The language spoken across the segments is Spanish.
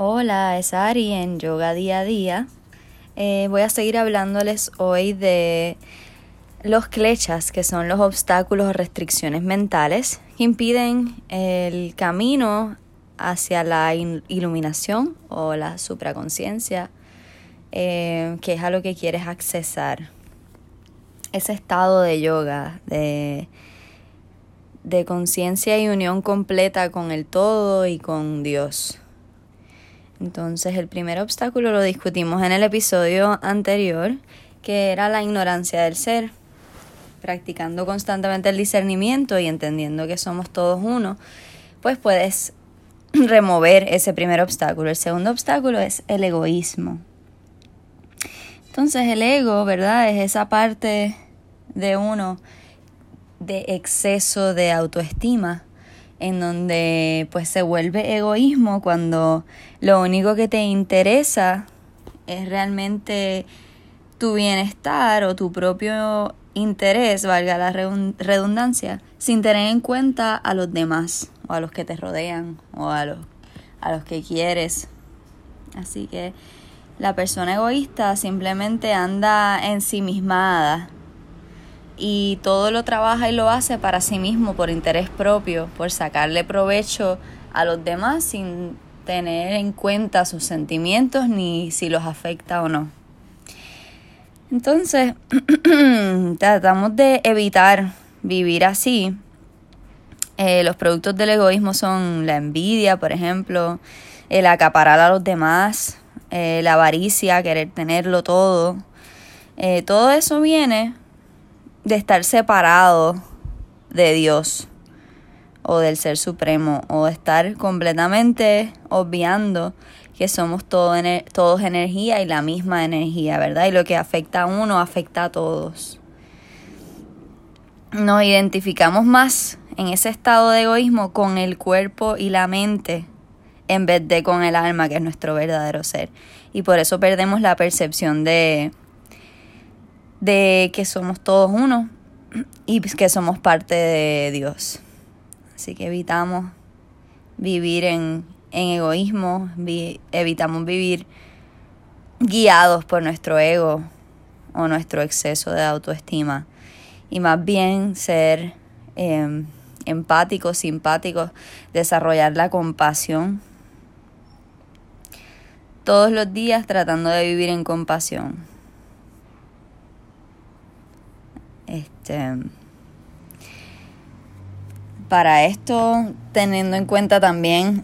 Hola, es Ari en Yoga Día a Día. Eh, voy a seguir hablándoles hoy de los klechas, que son los obstáculos o restricciones mentales que impiden el camino hacia la iluminación o la supraconciencia, eh, que es a lo que quieres accesar. Ese estado de yoga, de, de conciencia y unión completa con el todo y con Dios. Entonces el primer obstáculo lo discutimos en el episodio anterior, que era la ignorancia del ser. Practicando constantemente el discernimiento y entendiendo que somos todos uno, pues puedes remover ese primer obstáculo. El segundo obstáculo es el egoísmo. Entonces el ego, ¿verdad? Es esa parte de uno de exceso de autoestima en donde pues se vuelve egoísmo cuando lo único que te interesa es realmente tu bienestar o tu propio interés, valga la redundancia, sin tener en cuenta a los demás o a los que te rodean o a los, a los que quieres. Así que la persona egoísta simplemente anda ensimismada y todo lo trabaja y lo hace para sí mismo por interés propio, por sacarle provecho a los demás sin tener en cuenta sus sentimientos ni si los afecta o no. Entonces, tratamos de evitar vivir así. Eh, los productos del egoísmo son la envidia, por ejemplo, el acaparar a los demás, eh, la avaricia, querer tenerlo todo. Eh, todo eso viene de estar separado de Dios o del Ser Supremo o de estar completamente obviando que somos todo, todos energía y la misma energía, ¿verdad? Y lo que afecta a uno afecta a todos. Nos identificamos más en ese estado de egoísmo con el cuerpo y la mente en vez de con el alma, que es nuestro verdadero ser. Y por eso perdemos la percepción de, de que somos todos uno y que somos parte de Dios. Así que evitamos vivir en, en egoísmo, evitamos vivir guiados por nuestro ego o nuestro exceso de autoestima y más bien ser em, empáticos, simpáticos, desarrollar la compasión todos los días tratando de vivir en compasión. Este, para esto, teniendo en cuenta también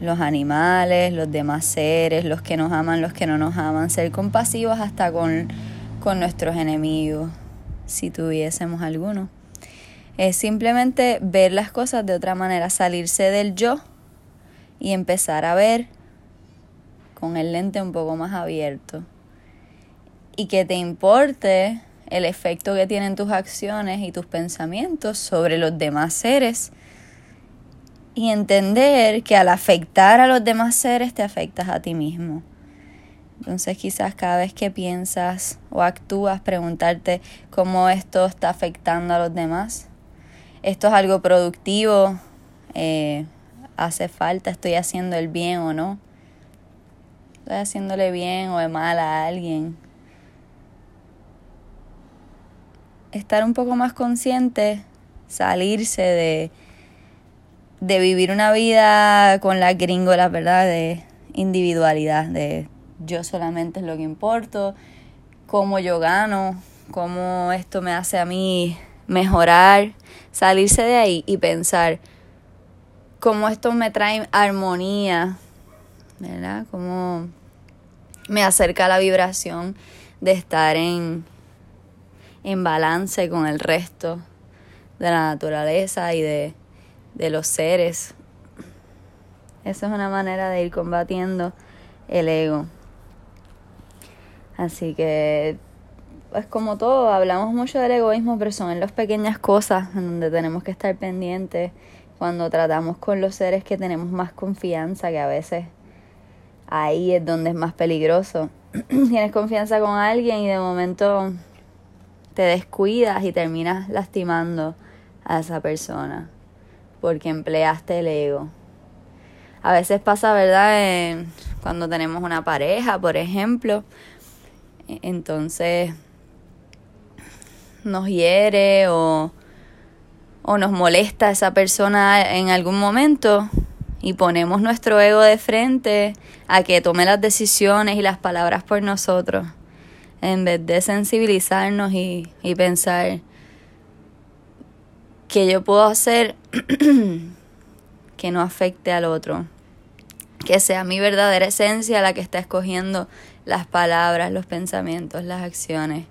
los animales, los demás seres, los que nos aman, los que no nos aman, ser compasivos hasta con, con nuestros enemigos, si tuviésemos alguno. Es simplemente ver las cosas de otra manera, salirse del yo y empezar a ver con el lente un poco más abierto. Y que te importe el efecto que tienen tus acciones y tus pensamientos sobre los demás seres y entender que al afectar a los demás seres te afectas a ti mismo. Entonces quizás cada vez que piensas o actúas preguntarte cómo esto está afectando a los demás. Esto es algo productivo, eh, hace falta, estoy haciendo el bien o no. Estoy haciéndole bien o mal a alguien. Estar un poco más consciente, salirse de, de vivir una vida con las gringolas, ¿verdad? De individualidad, de yo solamente es lo que importo, cómo yo gano, cómo esto me hace a mí mejorar, salirse de ahí y pensar cómo esto me trae armonía, ¿verdad? Cómo me acerca a la vibración de estar en, en balance con el resto de la naturaleza y de, los seres. Esa es una manera de ir combatiendo el ego. Así que, pues como todo, hablamos mucho del egoísmo, pero son en las pequeñas cosas en donde tenemos que estar pendientes cuando tratamos con los seres que tenemos más confianza, que a veces ahí es donde es más peligroso. Tienes confianza con alguien y de momento te descuidas y terminas lastimando a esa persona porque empleaste el ego. A veces pasa, ¿verdad? cuando tenemos una pareja, por ejemplo. E, entonces nos hiere o, o nos molesta esa persona en algún momento y ponemos nuestro ego de frente a que tome las decisiones y las palabras por nosotros, en vez de sensibilizarnos y, y pensar que yo puedo hacer que no afecte al otro, que sea mi verdadera esencia la que está escogiendo las palabras, los pensamientos, las acciones,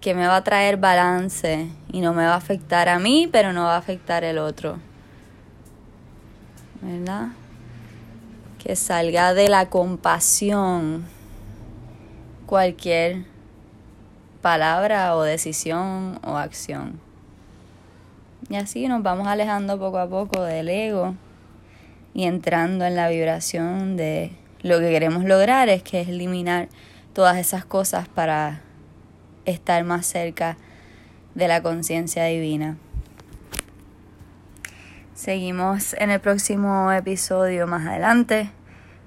que me va a traer balance y no me va a afectar a mí, pero no va a afectar al otro. ¿Verdad? Que salga de la compasión cualquier palabra o decisión o acción. Y así nos vamos alejando poco a poco del ego y entrando en la vibración de lo que queremos lograr, es que es eliminar todas esas cosas para estar más cerca de la conciencia divina. Seguimos en el próximo episodio más adelante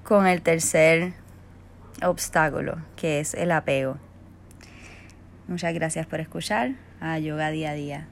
con el tercer obstáculo, que es el apego. Muchas gracias por escuchar a Yoga Día a Día.